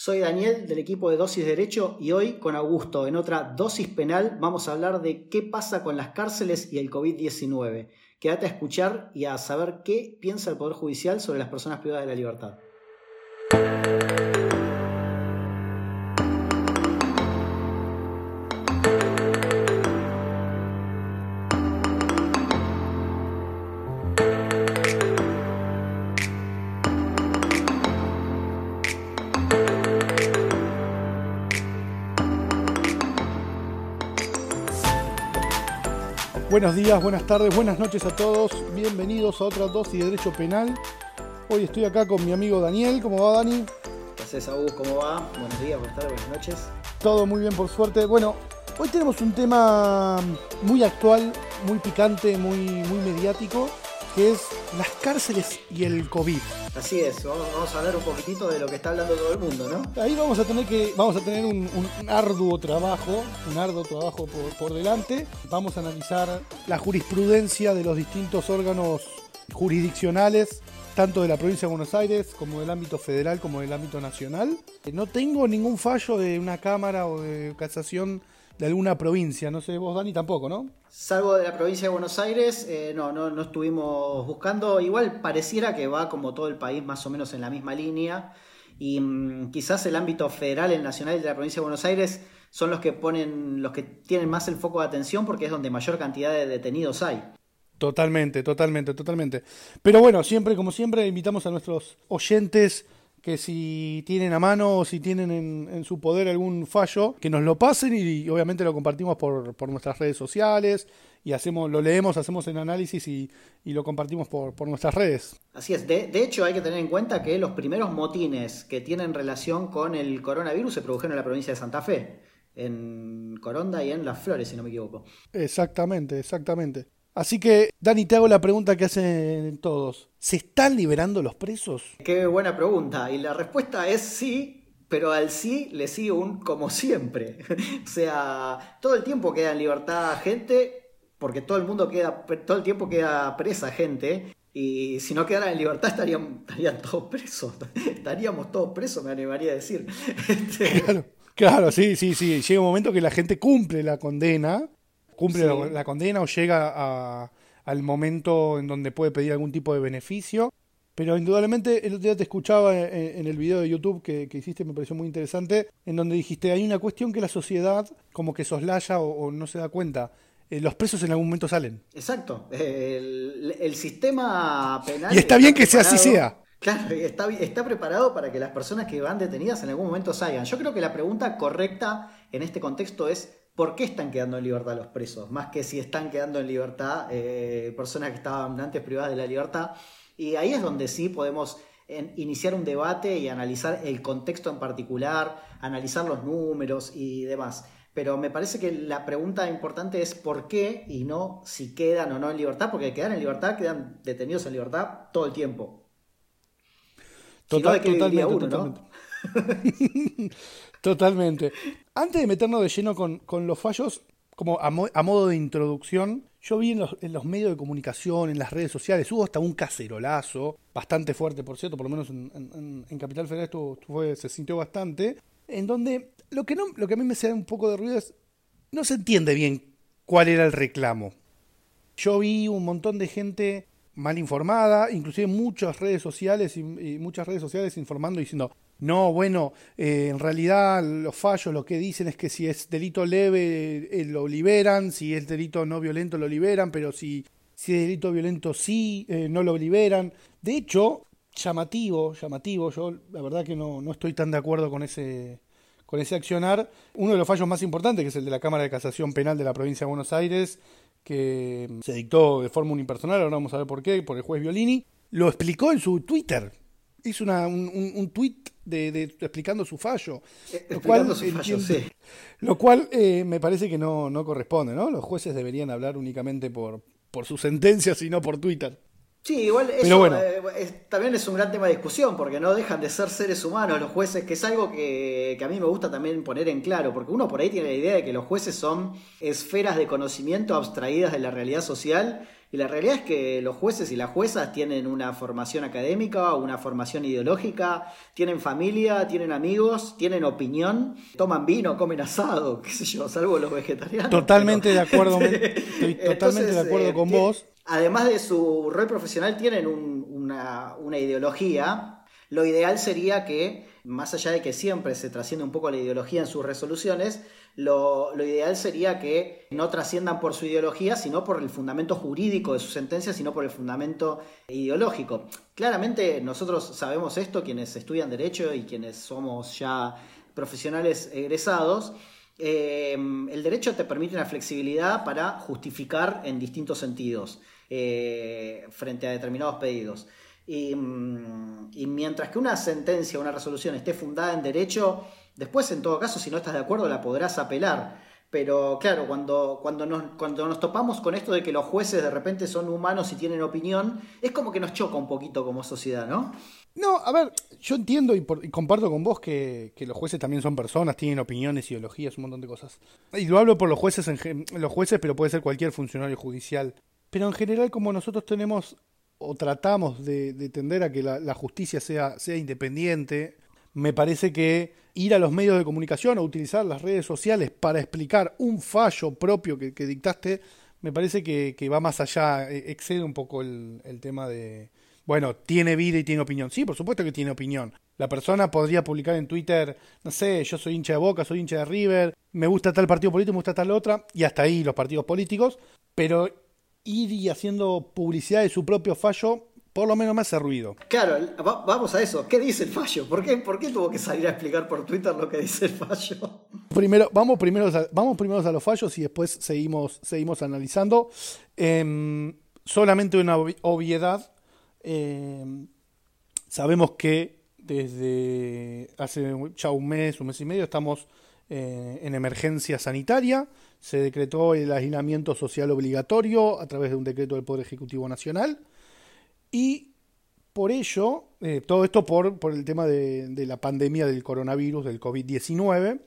Soy Daniel del equipo de Dosis Derecho y hoy con Augusto en otra dosis penal vamos a hablar de qué pasa con las cárceles y el COVID-19. Quédate a escuchar y a saber qué piensa el Poder Judicial sobre las personas privadas de la libertad. Buenos días, buenas tardes, buenas noches a todos. Bienvenidos a otra dosis de Derecho Penal. Hoy estoy acá con mi amigo Daniel. ¿Cómo va, Dani? ¿Qué haces? ¿Cómo va? Buenos días, buenas tardes, buenas noches. Todo muy bien, por suerte. Bueno, hoy tenemos un tema muy actual, muy picante, muy, muy mediático, que es las cárceles y el COVID. Así es, vamos, a hablar un poquitito de lo que está hablando todo el mundo, ¿no? Ahí vamos a tener que, vamos a tener un, arduo trabajo, un arduo trabajo por, delante. Vamos a analizar la jurisprudencia de los distintos órganos jurisdiccionales, tanto de la provincia de Buenos Aires como del ámbito federal como del ámbito nacional. No tengo ningún fallo de una cámara o de casación de alguna provincia. No sé, vos, Dani, tampoco, ¿no? Salvo de la provincia de Buenos Aires, eh, no, no, no estuvimos buscando. Igual pareciera que va como todo el país más o menos en la misma línea. Y mm, quizás el ámbito federal, el nacional de la provincia de Buenos Aires son los que ponen, los que tienen más el foco de atención porque es donde mayor cantidad de detenidos hay. Totalmente, totalmente, totalmente. Pero bueno, siempre, como siempre, invitamos a nuestros oyentes que si tienen a mano o si tienen en, su poder algún fallo, que nos lo pasen y, obviamente lo compartimos por, nuestras redes sociales y hacemos, lo leemos, hacemos el análisis y, lo compartimos por, nuestras redes. Así es, de, de, hecho hay que tener en cuenta que los primeros motines que tienen relación con el coronavirus se produjeron en la provincia de Santa Fe, en Coronda y en Las Flores, si no me equivoco. Exactamente, exactamente. Así que, Dani, te hago la pregunta que hacen todos. ¿Se están liberando los presos? Qué buena pregunta. Y la respuesta es sí, pero al sí le sigue un como siempre. o sea, todo el tiempo queda en libertad gente, porque todo el mundo queda, todo el tiempo queda presa gente. Y si no quedara en libertad estarían, estarían todos presos. Estaríamos todos presos, me animaría a decir. Este, claro, claro, sí, sí, sí. Llega un momento que la gente cumple la condena cumple la, condena o llega al momento en donde puede pedir algún tipo de beneficio. Pero indudablemente el otro día te escuchaba en, el video de YouTube que, hiciste, me pareció muy interesante, en donde dijiste, hay una cuestión que la sociedad como que soslaya o, no se da cuenta. Eh, los presos en algún momento salen. Exacto. El, sistema penal... Y está bien que sea así sea. Claro, está, está preparado para que las personas que van detenidas en algún momento salgan. Yo creo que la pregunta correcta en este contexto es por qué están quedando en libertad los presos, más que si están quedando en libertad eh, personas que estaban antes privadas de la libertad. Y ahí es donde sí podemos iniciar un debate y analizar el contexto en particular, analizar los números y demás. Pero me parece que la pregunta importante es por qué y no si quedan o no en libertad, porque quedan en libertad, quedan detenidos en libertad todo el tiempo. totalmente, Totalmente. Antes de meternos de lleno con, los fallos, como a, modo de introducción, yo vi en los, medios de comunicación, en las redes sociales, hubo hasta un cacerolazo, bastante fuerte, por cierto, por lo menos en, Capital Federal esto, se sintió bastante, en donde lo que, no, lo que a mí me hace un poco de ruido es, no se entiende bien cuál era el reclamo. Yo vi un montón de gente mal informada, inclusive muchas redes sociales y, y muchas redes sociales informando diciendo, no, bueno, eh, en realidad los fallos lo que dicen es que si es delito leve eh, lo liberan, si es delito no violento lo liberan, pero si, si es delito violento sí, eh, no lo liberan. De hecho, llamativo, llamativo, yo la verdad que no, no estoy tan de acuerdo con ese, con ese accionar. Uno de los fallos más importantes, que es el de la Cámara de Casación Penal de la Provincia de Buenos Aires, que se dictó de forma unipersonal, ahora vamos a ver por qué, por el juez Violini, lo explicó en su Twitter. Hizo un, un, un tweet de, explicando su fallo. Eh, lo cual, su fallo, sí. Lo cual eh, me parece que no, no corresponde, ¿no? Los jueces deberían hablar únicamente por, por sus sentencias y no por Twitter. Sí, igual eso eh, también es un gran tema de discusión, porque no dejan de ser seres humanos los jueces, que es algo que, que, a mí me gusta también poner en claro, porque uno por ahí tiene la idea de que los jueces son esferas de conocimiento abstraídas de la realidad social Y la realidad es que los jueces y las juezas tienen una formación académica, una formación ideológica, tienen familia, tienen amigos, tienen opinión, toman vino, comen asado, qué sé yo, salvo los vegetarianos. Totalmente de acuerdo, estoy totalmente de acuerdo con eh, vos. Además de su rol profesional, tienen una, una ideología. Lo ideal sería que, más allá de que siempre se trasciende un poco la ideología en sus resoluciones, lo, ideal sería que no trasciendan por su ideología, sino por el fundamento jurídico de su sentencia, sino por el fundamento ideológico. Claramente nosotros sabemos esto, quienes estudian derecho y quienes somos ya profesionales egresados, eh, el derecho te permite una flexibilidad para justificar en distintos sentidos eh, frente a determinados pedidos. Y, mm, y, mientras que una sentencia, una resolución esté fundada en derecho, Después, en todo caso, si no estás de acuerdo, la podrás apelar. Pero claro, cuando, cuando, nos, cuando nos topamos con esto de que los jueces de repente son humanos y tienen opinión, es como que nos choca un poquito como sociedad, ¿no? No, a ver, yo entiendo y, comparto con vos que, los jueces también son personas, tienen opiniones, ideologías, un montón de cosas. Y lo hablo por los jueces, en, los jueces, pero puede ser cualquier funcionario judicial. Pero en general, como nosotros tenemos o tratamos de, tender a que la, la justicia sea, sea independiente, me parece que ir a los medios de comunicación o utilizar las redes sociales para explicar un fallo propio que, dictaste, me parece que, va más allá, e, excede un poco el, tema de, bueno, tiene vida y tiene opinión. Sí, por supuesto que tiene opinión. La persona podría publicar en Twitter, no sé, yo soy hincha de Boca, soy hincha de River, me gusta tal partido político, me gusta tal otra, y hasta ahí los partidos políticos, pero ir y haciendo publicidad de su propio fallo por lo menos me hace ruido. Claro, vamos a eso. ¿Qué dice el fallo? ¿Por qué, ¿Por qué tuvo que salir a explicar por Twitter lo que dice el fallo? Primero, vamos primero a, vamos primero a los fallos y después seguimos, seguimos analizando. Em, solamente una obviedad. Em, sabemos que desde hace ya un mes, un mes y medio, estamos eh, en emergencia sanitaria. Se decretó el aislamiento social obligatorio a través de un decreto del Poder Ejecutivo Nacional. Y por ello, eh, todo esto por, por el tema de, la pandemia del coronavirus, del COVID-19.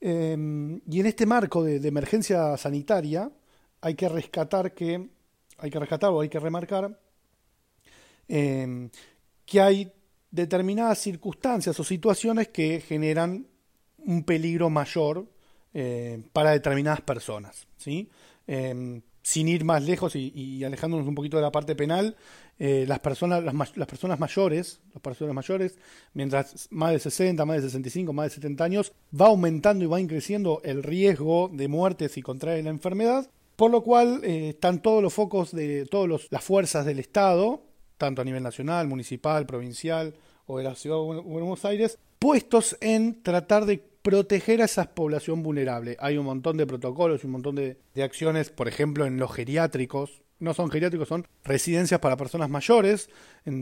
Em, y en este marco de, emergencia sanitaria hay que rescatar que, hay que rescatar o hay que remarcar em, que hay determinadas circunstancias o situaciones que generan un peligro mayor eh, para determinadas personas. ¿sí? Em, sin ir más lejos y, alejándonos un poquito de la parte penal, eh, las, personas, las, personas mayores, las personas mayores, mientras más de 60, más de 65, más de 70 años, va aumentando y va creciendo el riesgo de muerte si contrae la enfermedad, por lo cual eh, están todos los focos de todas las fuerzas del Estado, tanto a nivel nacional, municipal, provincial o de la ciudad de Buenos Aires, puestos en tratar de proteger a esa población vulnerable. Hay un montón de protocolos y un montón de, acciones, por ejemplo, en los geriátricos. No son geriátricos, son residencias para personas mayores,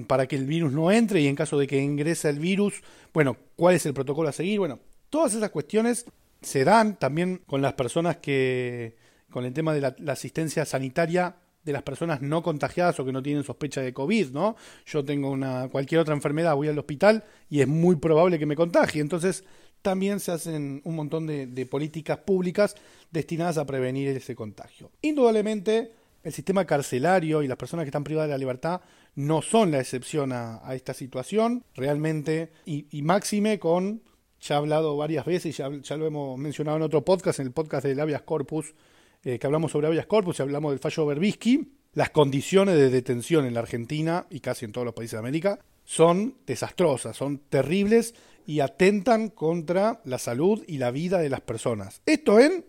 para que el virus no entre y en caso de que ingrese el virus, bueno, ¿cuál es el protocolo a seguir? Bueno, todas esas cuestiones se dan también con las personas que, con el tema de la asistencia sanitaria de las personas no contagiadas o que no tienen sospecha de COVID, ¿no? Yo tengo una cualquier otra enfermedad, voy al hospital y es muy probable que me contagie. Entonces, también se hacen un montón de, políticas públicas destinadas a prevenir ese contagio. Indudablemente, el sistema carcelario y las personas que están privadas de la libertad no son la excepción a, esta situación, realmente, y, máxime con, ya he hablado varias veces, ya, ya lo hemos mencionado en otro podcast, en el podcast de Habeas Corpus, eh, que hablamos sobre Habeas Corpus y hablamos del fallo Berbisky, las condiciones de detención en la Argentina y casi en todos los países de América son desastrosas, son terribles y atentan contra la salud y la vida de las personas. Esto en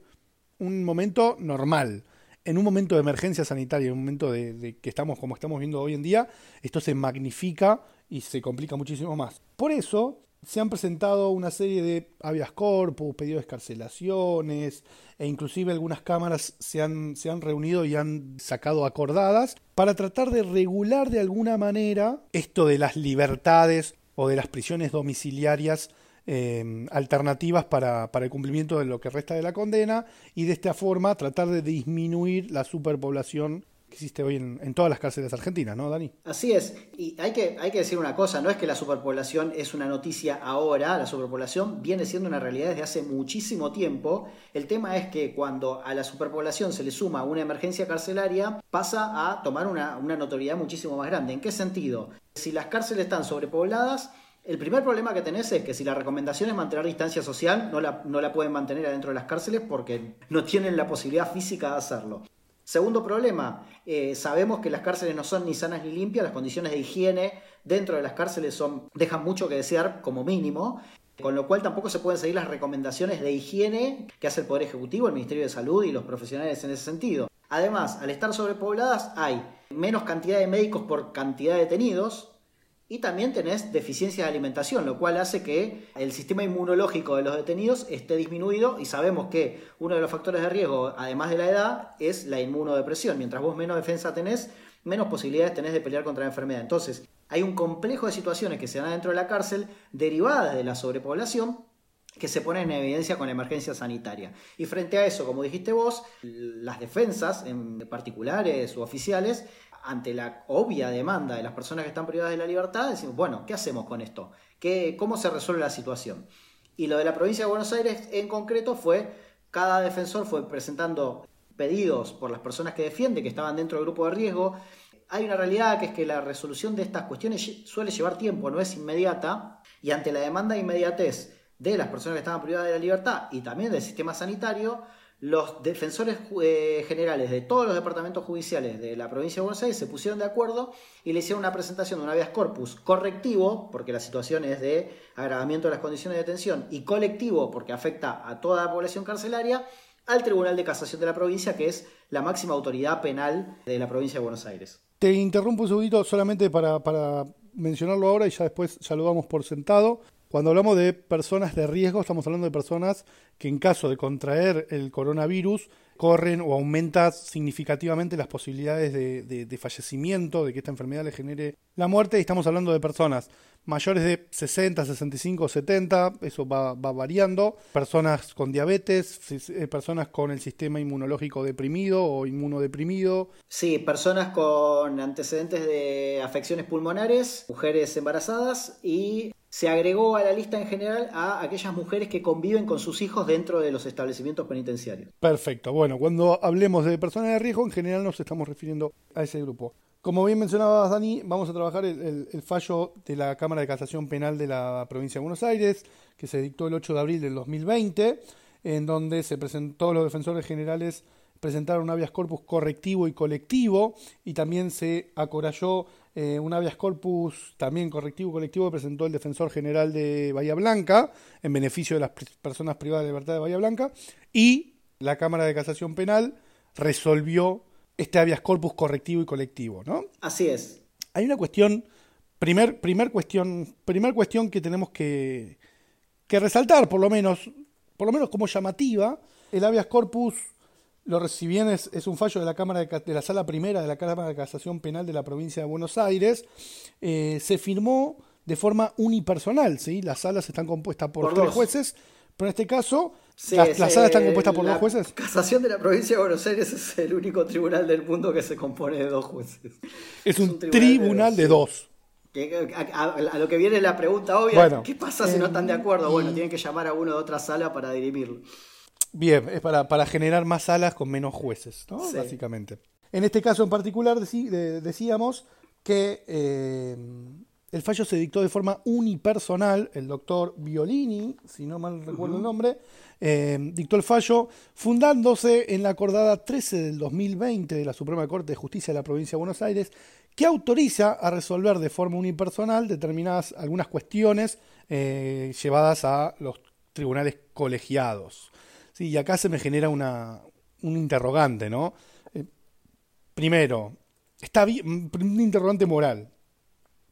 un momento normal. En un momento de emergencia sanitaria, en un momento de, que estamos como estamos viendo hoy en día, esto se magnifica y se complica muchísimo más. Por eso se han presentado una serie de habeas corpus, pedidos de escarcelaciones, e inclusive algunas cámaras se han, se han reunido y han sacado acordadas para tratar de regular de alguna manera esto de las libertades o de las prisiones domiciliarias eh, alternativas para, para, el cumplimiento de lo que resta de la condena y de esta forma tratar de disminuir la superpoblación que existe hoy en, todas las cárceles argentinas, ¿no, Dani? Así es. Y hay que, hay que decir una cosa, no es que la superpoblación es una noticia ahora, la superpoblación viene siendo una realidad desde hace muchísimo tiempo. El tema es que cuando a la superpoblación se le suma una emergencia carcelaria, pasa a tomar una, una notoriedad muchísimo más grande. ¿En qué sentido? Si las cárceles están sobrepobladas, el primer problema que tenés es que si la recomendación es mantener distancia social, no la, no la pueden mantener adentro de las cárceles porque no tienen la posibilidad física de hacerlo. Segundo problema, eh, sabemos que las cárceles no son ni sanas ni limpias, las condiciones de higiene dentro de las cárceles son, dejan mucho que desear como mínimo, con lo cual tampoco se pueden seguir las recomendaciones de higiene que hace el Poder Ejecutivo, el Ministerio de Salud y los profesionales en ese sentido. Además, al estar sobrepobladas hay menos cantidad de médicos por cantidad de detenidos, y también tenés deficiencia de alimentación, lo cual hace que el sistema inmunológico de los detenidos esté disminuido y sabemos que uno de los factores de riesgo, además de la edad, es la inmunodepresión. Mientras vos menos defensa tenés, menos posibilidades tenés de pelear contra la enfermedad. Entonces, hay un complejo de situaciones que se dan dentro de la cárcel derivadas de la sobrepoblación que se ponen en evidencia con la emergencia sanitaria. Y frente a eso, como dijiste vos, las defensas, en particulares u oficiales, ante la obvia demanda de las personas que están privadas de la libertad, decimos, bueno, ¿qué hacemos con esto? ¿Qué, ¿Cómo se resuelve la situación? Y lo de la provincia de Buenos Aires en concreto fue, cada defensor fue presentando pedidos por las personas que defiende, que estaban dentro del grupo de riesgo. Hay una realidad que es que la resolución de estas cuestiones suele llevar tiempo, no es inmediata, y ante la demanda de inmediatez de las personas que estaban privadas de la libertad y también del sistema sanitario, los defensores eh, generales de todos los departamentos judiciales de la provincia de Buenos Aires se pusieron de acuerdo y le hicieron una presentación de un habeas corpus correctivo, porque la situación es de agravamiento de las condiciones de detención, y colectivo, porque afecta a toda la población carcelaria, al Tribunal de Casación de la provincia, que es la máxima autoridad penal de la provincia de Buenos Aires. Te interrumpo un segundito solamente para, mencionarlo ahora y ya después ya lo damos por sentado. Cuando hablamos de personas de riesgo, estamos hablando de personas que en caso de contraer el coronavirus corren o aumenta significativamente las posibilidades de, fallecimiento, de que esta enfermedad le genere la muerte. Y estamos hablando de personas mayores de 60, 65, 70, eso va, variando, personas con diabetes, eh, personas con el sistema inmunológico deprimido o inmunodeprimido. Sí, personas con antecedentes de afecciones pulmonares, mujeres embarazadas y se agregó a la lista en general a aquellas mujeres que conviven con sus hijos dentro de los establecimientos penitenciarios. Perfecto. Bueno, cuando hablemos de personas de riesgo, en general nos estamos refiriendo a ese grupo. Como bien mencionabas, Dani, vamos a trabajar el, fallo de la Cámara de Casación Penal de la provincia de Buenos Aires, que se dictó el 8 de abril del 2020, en donde se presentó los defensores generales presentaron un habeas corpus correctivo y colectivo y también se acoralló eh, un habeas corpus también correctivo y colectivo que presentó el defensor general de Bahía Blanca en beneficio de las personas privadas de libertad de Bahía Blanca y la Cámara de Casación Penal resolvió este habeas corpus correctivo y colectivo, ¿no? Así es. Hay una cuestión, primer, primer cuestión, primer cuestión que tenemos que, que resaltar, por lo menos, por lo menos como llamativa, el habeas corpus lo si bien es, un fallo de la Cámara de, la Sala Primera de la Cámara de Casación Penal de la provincia de Buenos Aires, eh, se firmó de forma unipersonal, ¿sí? Las salas están compuestas por, tres jueces, pero en este caso las, salas están compuestas por dos jueces. Casación de la provincia de Buenos Aires es el único tribunal del mundo que se compone de dos jueces. Es, un, tribunal, de, dos. a, lo que viene la pregunta obvia, ¿qué pasa si no están de acuerdo? Bueno, tienen que llamar a uno de otra sala para dirimirlo. Bien, es para, para generar más salas con menos jueces, ¿no? Básicamente. En este caso en particular decíamos que eh, el fallo se dictó de forma unipersonal. El doctor Violini, si no mal recuerdo el nombre, eh, dictó el fallo fundándose en la acordada 13 del 2020 de la Suprema Corte de Justicia de la Provincia de Buenos Aires, que autoriza a resolver de forma unipersonal determinadas algunas cuestiones eh, llevadas a los tribunales colegiados. Sí, y acá se me genera una, un interrogante, ¿no? Eh, primero, está bien, un interrogante moral.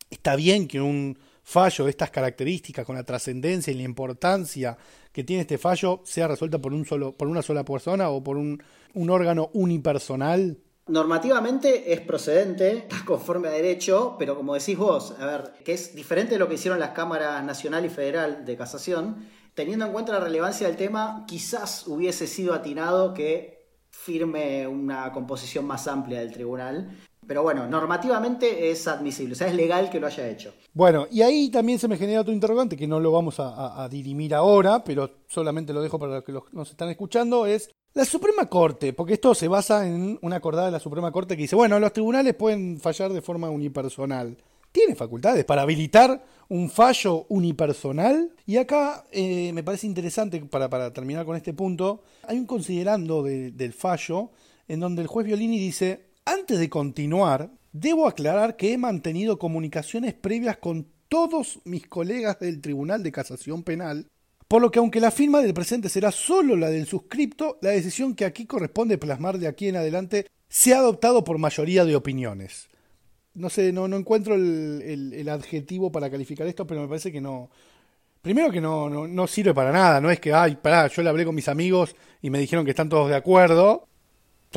Está bien que un fallo de estas características, con la trascendencia y la importancia que tiene este fallo, sea resuelta por, un solo, por una sola persona o por un, un órgano unipersonal. Normativamente es procedente, está conforme a derecho, pero como decís vos, a ver, que es diferente de lo que hicieron las cámaras nacional y federal de casación, teniendo en cuenta la relevancia del tema, quizás hubiese sido atinado que firme una composición más amplia del tribunal. Pero bueno, normativamente es admisible, o sea, es legal que lo haya hecho. Bueno, y ahí también se me genera otro interrogante que no lo vamos a, dirimir ahora, pero solamente lo dejo para los que nos están escuchando, es la Suprema Corte, porque esto se basa en una acordada de la Suprema Corte que dice, bueno, los tribunales pueden fallar de forma unipersonal. ¿Tiene facultades para habilitar un fallo unipersonal? Y acá eh, me parece interesante, para, para, terminar con este punto, hay un considerando del fallo en donde el juez Violini dice, antes de continuar, debo aclarar que he mantenido comunicaciones previas con todos mis colegas del Tribunal de Casación Penal, por lo que aunque la firma del presente será solo la del suscripto, la decisión que aquí corresponde plasmar de aquí en adelante se ha adoptado por mayoría de opiniones. No sé, no, encuentro el, adjetivo para calificar esto, pero me parece que no. Primero que no, no, no sirve para nada, no es que, ay, pará, yo le hablé con mis amigos y me dijeron que están todos de acuerdo,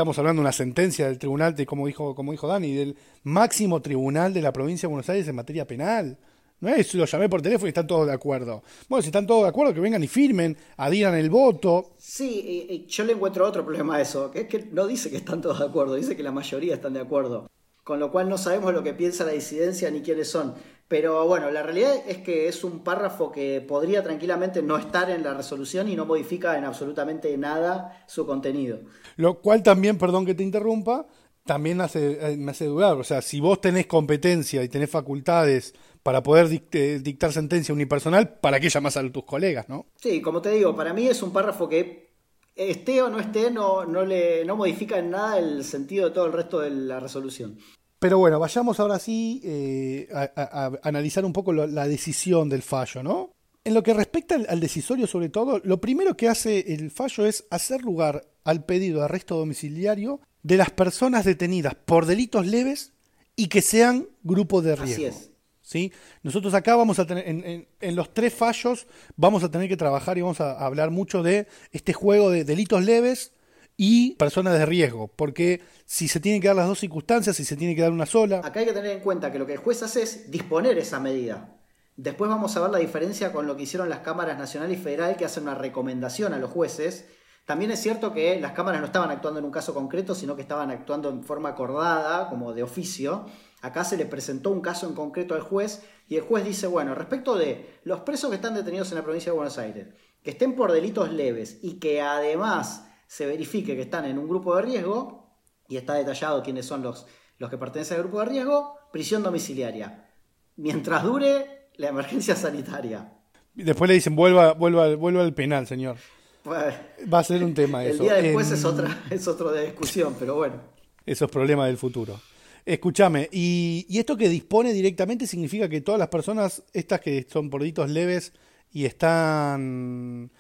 Estamos hablando de una sentencia del tribunal, de, como, dijo, como dijo Dani, del máximo tribunal de la provincia de Buenos Aires en materia penal. No es, lo llamé por teléfono y están todos de acuerdo. Bueno, si están todos de acuerdo, que vengan y firmen, adhieran el voto. Sí, yo le encuentro otro problema a eso, que es que no dice que están todos de acuerdo, dice que la mayoría están de acuerdo. Con lo cual no sabemos lo que piensa la disidencia ni quiénes son. Pero bueno, la realidad es que es un párrafo que podría tranquilamente no estar en la resolución y no modifica en absolutamente nada su contenido. Lo cual también, perdón que te interrumpa, también hace, eh, me hace dudar. O sea, si vos tenés competencia y tenés facultades para poder eh, dictar sentencia unipersonal, ¿para qué llamás a tus colegas, no? Sí, como te digo, para mí es un párrafo que esté o no esté, no, no, le, no modifica en nada el sentido de todo el resto de la resolución. Pero bueno, vayamos ahora sí eh, a, analizar un poco la decisión del fallo, ¿no? En lo que respecta al, decisorio, sobre todo, lo primero que hace el fallo es hacer lugar al pedido de arresto domiciliario de las personas detenidas por delitos leves y que sean grupo de riesgo. Así es. ¿Sí? Nosotros acá vamos a tener, en, en, los tres fallos, vamos a tener que trabajar y vamos a hablar mucho de este juego de delitos leves, y personas de riesgo, porque si se tienen que dar las dos circunstancias, si se tiene que dar una sola. Acá hay que tener en cuenta que lo que el juez hace es disponer esa medida. Después vamos a ver la diferencia con lo que hicieron las cámaras nacional y federal, que hacen una recomendación a los jueces. También es cierto que las cámaras no estaban actuando en un caso concreto, sino que estaban actuando en forma acordada, como de oficio. Acá se le presentó un caso en concreto al juez y el juez dice, bueno, respecto de los presos que están detenidos en la provincia de Buenos Aires, que estén por delitos leves y que además se verifique que están en un grupo de riesgo, y está detallado quiénes son los, los que pertenecen al grupo de riesgo, prisión domiciliaria. Mientras dure la emergencia sanitaria. Después le dicen, vuelva, vuelva, vuelva al penal, señor. Pues, Va a ser un tema eso. El día después es, otra, es otro de discusión, pero bueno. Esos problemas del futuro. Escúchame, y, y, esto que dispone directamente significa que todas las personas, estas que son por delitos leves y están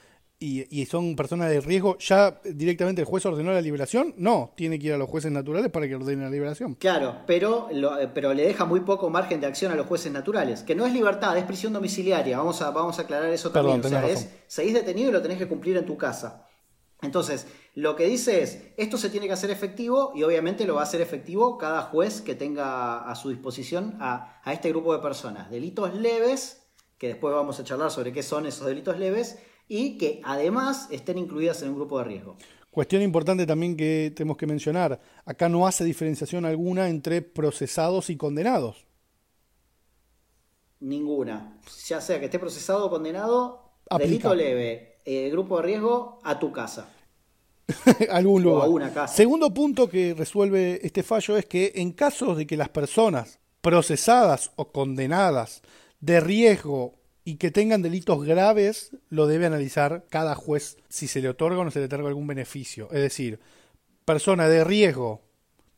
y, son personas de riesgo, ¿ya directamente el juez ordenó la liberación? No, tiene que ir a los jueces naturales para que ordenen la liberación. Claro, pero, eh, pero le deja muy poco margen de acción a los jueces naturales, que no es libertad, es prisión domiciliaria. Vamos a, vamos a aclarar eso también. o sea, es, seguís detenido y lo tenés que cumplir en tu casa. Entonces, lo que dice es, esto se tiene que hacer efectivo y obviamente lo va a hacer efectivo cada juez que tenga a su disposición a, a este grupo de personas. Delitos leves, que después vamos a charlar sobre qué son esos delitos leves, y que además estén incluidas en un grupo de riesgo. Cuestión importante también que tenemos que mencionar, acá no hace diferenciación alguna entre procesados y condenados. Ninguna. Ya sea que esté procesado o condenado, delito leve, eh, grupo de riesgo, a tu casa. Algún lugar. O a una casa. Segundo punto que resuelve este fallo es que en casos de que las personas procesadas o condenadas de riesgo y que tengan delitos graves lo debe analizar cada juez si se le otorga o no se le otorga algún beneficio. Es decir, persona de riesgo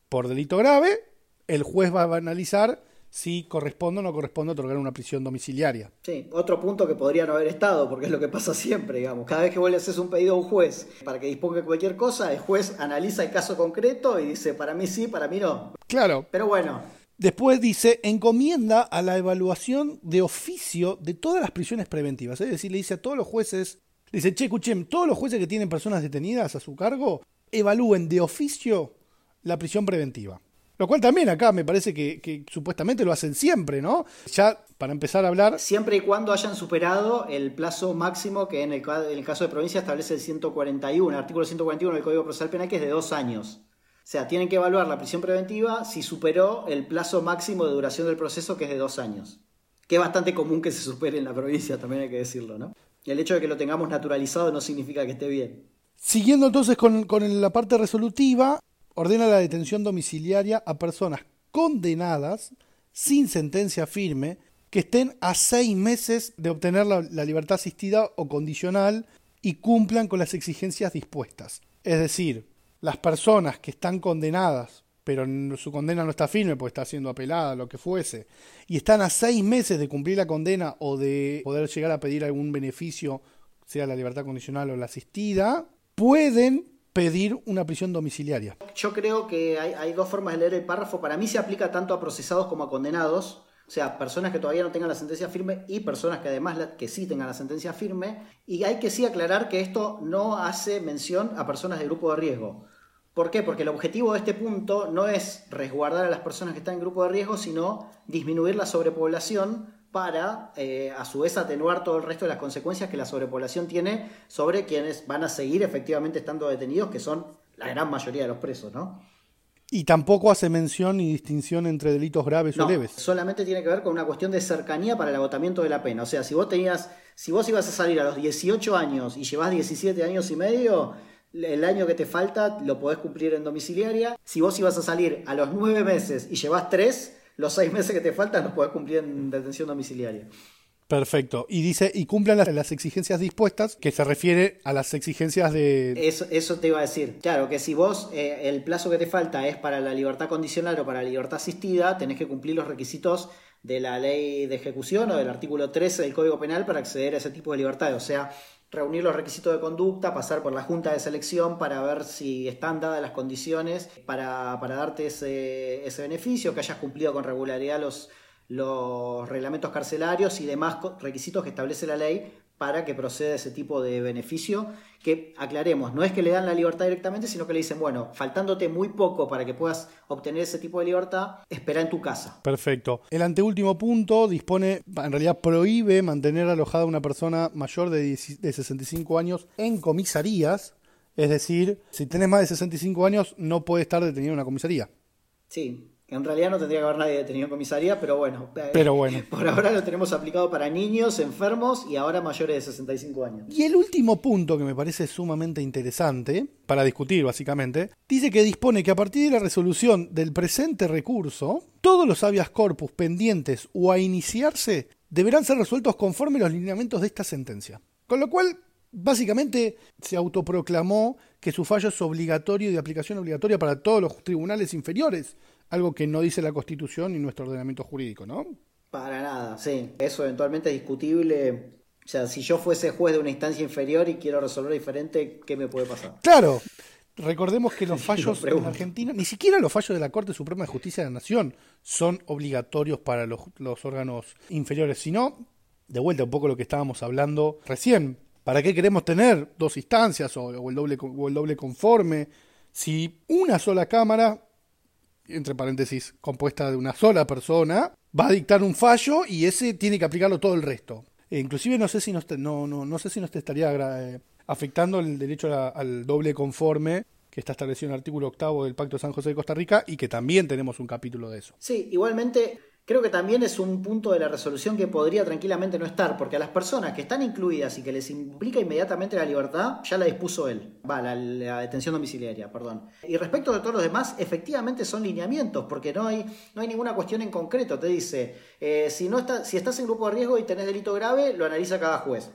por delito grave, el juez va a analizar si corresponde o no corresponde otorgar una prisión domiciliaria. Sí, otro punto que podría no haber estado, porque es lo que pasa siempre, digamos. Cada vez que vos le haces un pedido a un juez para que disponga cualquier cosa, el juez analiza el caso concreto y dice, para mí sí, para mí no. Claro. Pero bueno, Después dice, encomienda a la evaluación de oficio de todas las prisiones preventivas. Es decir, le dice a todos los jueces, dice, che, escuchen, todos los jueces que tienen personas detenidas a su cargo, evalúen de oficio la prisión preventiva. Lo cual también acá me parece que, supuestamente lo hacen siempre, ¿no? Ya para empezar a hablar... Siempre y cuando hayan superado el plazo máximo que en el, en el caso de provincia establece el 141, el artículo 141 del Código Procesal Penal, que es de dos años. O sea, tienen que evaluar la prisión preventiva si superó el plazo máximo de duración del proceso, que es de dos años. Que es bastante común que se supere en la provincia, también hay que decirlo, ¿no? Y el hecho de que lo tengamos naturalizado no significa que esté bien. Siguiendo entonces con, con la parte resolutiva, ordena la detención domiciliaria a personas condenadas sin sentencia firme que estén a seis meses de obtener la, la, libertad asistida o condicional y cumplan con las exigencias dispuestas. Es decir, las personas que están condenadas, pero su condena no está firme porque está siendo apelada, lo que fuese, y están a seis meses de cumplir la condena o de poder llegar a pedir algún beneficio, sea la libertad condicional o la asistida, pueden pedir una prisión domiciliaria. Yo creo que hay, dos formas de leer el párrafo. Para mí se aplica tanto a procesados como a condenados. O sea, personas que todavía no tengan la sentencia firme y personas que además que sí tengan la sentencia firme. Y hay que sí aclarar que esto no hace mención a personas de grupo de riesgo. ¿Por qué? Porque el objetivo de este punto no es resguardar a las personas que están en grupo de riesgo, sino disminuir la sobrepoblación para, eh, a su vez, atenuar todo el resto de las consecuencias que la sobrepoblación tiene sobre quienes van a seguir efectivamente estando detenidos, que son la gran mayoría de los presos, ¿no? Y tampoco hace mención ni distinción entre delitos graves o leves. Solamente tiene que ver con una cuestión de cercanía para el agotamiento de la pena. O sea, si vos tenías, si vos ibas a salir a los 18 años y llevas 17 años y medio, el año que te falta lo podés cumplir en domiciliaria. Si vos ibas a salir a los nueve meses y llevas tres, los seis meses que te faltan los podés cumplir en detención domiciliaria. Perfecto. Y dice, y cumplan las, exigencias dispuestas, que se refiere a las exigencias de... Eso, eso te iba a decir. Claro, que si vos eh, el plazo que te falta es para la libertad condicional o para la libertad asistida, tenés que cumplir los requisitos de la ley de ejecución o del artículo 13 del Código Penal para acceder a ese tipo de libertad. O sea, reunir los requisitos de conducta, pasar por la junta de selección para ver si están dadas las condiciones para, darte ese, ese, beneficio, que hayas cumplido con regularidad los, los reglamentos carcelarios y demás requisitos que establece la ley para que proceda ese tipo de beneficio, que aclaremos, no es que le dan la libertad directamente, sino que le dicen, bueno, faltándote muy poco para que puedas obtener ese tipo de libertad, espera en tu casa. Perfecto. El anteúltimo punto dispone, en realidad prohíbe mantener alojada a una persona mayor de, de 65 años en comisarías, es decir, si tenés más de 65 años no puede estar detenido en una comisaría. Sí, en realidad no tendría que haber nadie detenido en comisaría, pero bueno. Eh, pero bueno. Por ahora lo tenemos aplicado para niños, enfermos y ahora mayores de 65 años. Y el último punto que me parece sumamente interesante, para discutir básicamente, dice que dispone que a partir de la resolución del presente recurso, todos los habeas corpus pendientes o a iniciarse deberán ser resueltos conforme los lineamientos de esta sentencia. Con lo cual, básicamente se autoproclamó que su fallo es obligatorio y de aplicación obligatoria para todos los tribunales inferiores algo que no dice la Constitución ni nuestro ordenamiento jurídico, ¿no? Para nada, sí. Eso eventualmente es discutible. O sea, si yo fuese juez de una instancia inferior y quiero resolver diferente, ¿qué me puede pasar? Claro. Recordemos que los fallos en Argentina, ni siquiera los fallos de la Corte Suprema de Justicia de la Nación son obligatorios para los, órganos inferiores, sino, de vuelta un poco lo que estábamos hablando recién, ¿para qué queremos tener dos instancias o, el, doble, o el doble conforme? Si una sola Cámara entre paréntesis, compuesta de una sola persona, va a dictar un fallo y ese tiene que aplicarlo todo el resto. E inclusive no sé si nos, no, no, no sé si nos te estaría eh, afectando el derecho al doble conforme que está establecido en el artículo octavo del Pacto de San José de Costa Rica y que también tenemos un capítulo de eso. Sí, igualmente Creo que también es un punto de la resolución que podría tranquilamente no estar, porque a las personas que están incluidas y que les implica inmediatamente la libertad, ya la dispuso él, va, la, detención domiciliaria, perdón. Y respecto de todos los demás, efectivamente son lineamientos, porque no hay, no hay ninguna cuestión en concreto. Te dice, eh, si, no está, si estás en grupo de riesgo y tenés delito grave, lo analiza cada juez.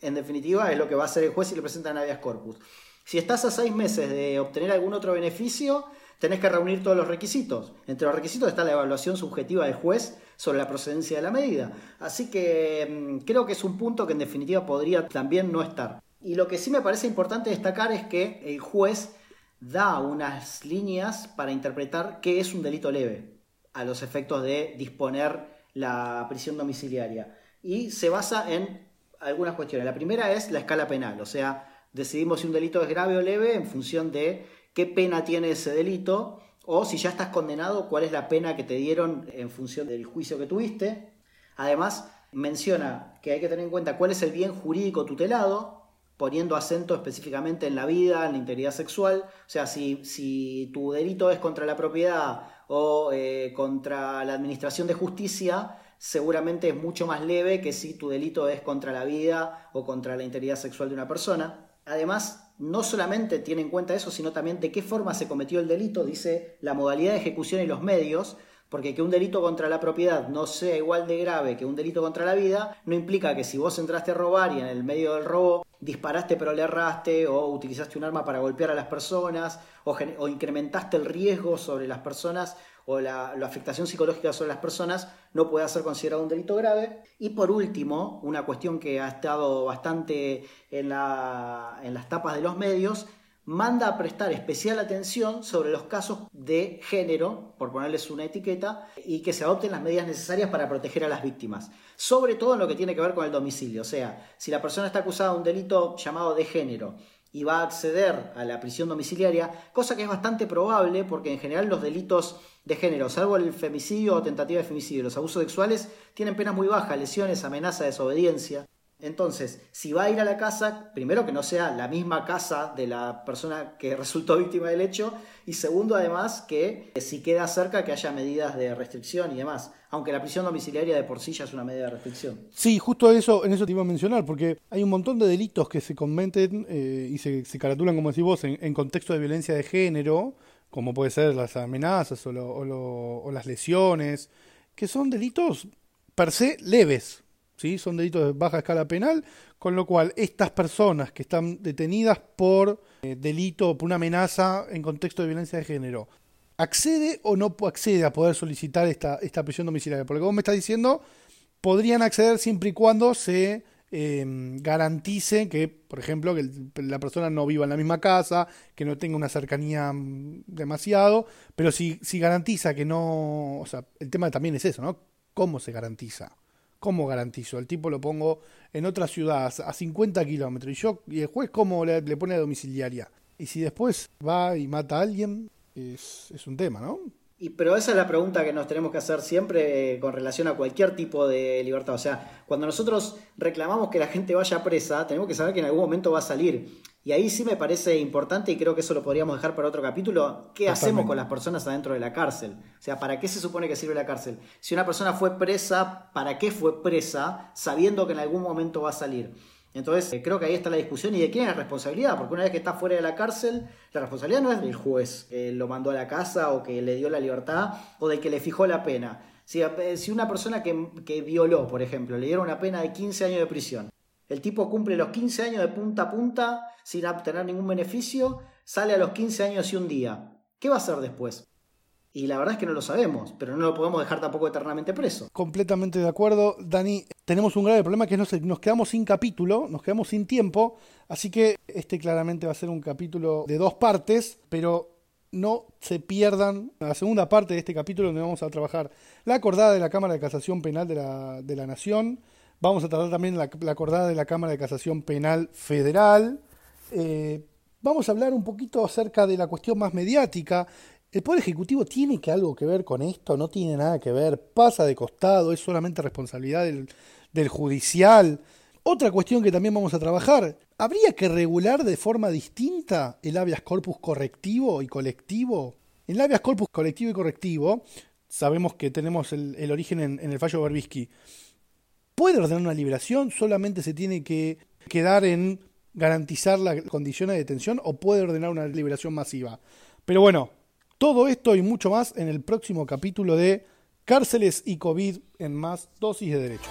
En definitiva, es lo que va a hacer el juez si le presentan habeas corpus. Si estás a seis meses de obtener algún otro beneficio, tenés que reunir todos los requisitos. Entre los requisitos está la evaluación subjetiva del juez sobre la procedencia de la medida. Así que mm, creo que es un punto que en definitiva podría también no estar. Y lo que sí me parece importante destacar es que el juez da unas líneas para interpretar qué es un delito leve a los efectos de disponer la prisión domiciliaria. Y se basa en algunas cuestiones. La primera es la escala penal, o sea, decidimos si un delito es grave o leve en función de qué pena tiene ese delito o si ya estás condenado, cuál es la pena que te dieron en función del juicio que tuviste. Además, menciona que hay que tener en cuenta cuál es el bien jurídico tutelado, poniendo acento específicamente en la vida, en la integridad sexual. O sea, si, si tu delito es contra la propiedad o eh, contra la administración de justicia, seguramente es mucho más leve que si tu delito es contra la vida o contra la integridad sexual de una persona. Además, no solamente tiene en cuenta eso, sino también de qué forma se cometió el delito, dice la modalidad de ejecución y los medios, porque que un delito contra la propiedad no sea igual de grave que un delito contra la vida, no implica que si vos entraste a robar y en el medio del robo disparaste pero le erraste, o utilizaste un arma para golpear a las personas, o, o incrementaste el riesgo sobre las personas o la, afectación psicológica sobre las personas no puede ser considerado un delito grave. Y por último, una cuestión que ha estado bastante en, la, en las tapas de los medios, manda a prestar especial atención sobre los casos de género, por ponerles una etiqueta, y que se adopten las medidas necesarias para proteger a las víctimas. Sobre todo en lo que tiene que ver con el domicilio. O sea, si la persona está acusada de un delito llamado de género y va a acceder a la prisión domiciliaria, cosa que es bastante probable porque en general los delitos de género, salvo el femicidio o tentativa de femicidio los abusos sexuales, tienen penas muy bajas, lesiones, amenaza, desobediencia. Entonces, si va a ir a la casa, primero que no sea la misma casa de la persona que resultó víctima del hecho, y segundo además que si queda cerca que haya medidas de restricción y demás, aunque la prisión domiciliaria de por sí ya es una medida de restricción. Sí, justo eso, en eso te iba a mencionar, porque hay un montón de delitos que se cometen eh, y se, se, caratulan, como decís vos, en, contexto de violencia de género, como puede ser las amenazas o, o las lesiones, que son delitos per se leves, son delitos de baja escala penal, con lo cual estas personas que están detenidas por eh, delito, por una amenaza en contexto de violencia de género, ¿accede o no accede a poder solicitar esta, esta prisión domiciliaria? Porque vos me estás diciendo, podrían acceder siempre y cuando se em, garantice que, por ejemplo, que la persona no viva en la misma casa, que no tenga una cercanía mm, demasiado, pero si, si garantiza que no, o sea, el tema también es eso, ¿no? ¿Cómo se garantiza? ¿Cómo garantizo? El tipo lo pongo en otra ciudad a 50 kilómetros y yo y el juez cómo le, pone a domiciliaria. Y si después va y mata a alguien, es, es un tema, ¿no? Y, pero esa es la pregunta que nos tenemos que hacer siempre eh, con relación a cualquier tipo de libertad. O sea, cuando nosotros reclamamos que la gente vaya presa, tenemos que saber que en algún momento va a salir. Y ahí sí me parece importante, y creo que eso lo podríamos dejar para otro capítulo, ¿qué hacemos con las personas adentro de la cárcel? O sea, ¿para qué se supone que sirve la cárcel? Si una persona fue presa, ¿para qué fue presa sabiendo que en algún momento va a salir? Entonces, eh, creo que ahí está la discusión y de quién es la responsabilidad, porque una vez que está fuera de la cárcel, la responsabilidad no es del juez que lo mandó a la casa o que le dio la libertad o del que le fijó la pena. Si, eh, una persona que, que violó, por ejemplo, le dieron una pena de 15 años de prisión, el tipo cumple los 15 años de punta a punta sin obtener ningún beneficio, sale a los 15 años y un día. ¿Qué va a hacer después? Y la verdad es que no lo sabemos, pero no lo podemos dejar tampoco eternamente preso. Completamente de acuerdo, Dani. Tenemos un grave problema que es nos quedamos sin capítulo, nos quedamos sin tiempo, así que este claramente va a ser un capítulo de dos partes, pero no se pierdan la segunda parte de este capítulo donde vamos a trabajar la acordada de la Cámara de Casación Penal de la, de la Nación, vamos a tratar también la, acordada de la Cámara de Casación Penal Federal, eh, vamos a hablar un poquito acerca de la cuestión más mediática. ¿El Poder Ejecutivo tiene que algo que ver con esto? ¿No tiene nada que ver? ¿Pasa de costado? ¿Es solamente responsabilidad del, judicial? Otra cuestión que también vamos a trabajar, ¿habría que regular de forma distinta el habeas corpus correctivo y colectivo? En el habeas corpus colectivo y correctivo, sabemos que tenemos el, origen en, en, el fallo Berbisky. ¿Puede ordenar una liberación? ¿Solamente se tiene que quedar en garantizar las condiciones de detención o puede ordenar una liberación masiva. Pero bueno, todo esto y mucho más en el próximo capítulo de Cárceles y COVID en más dosis de derecho.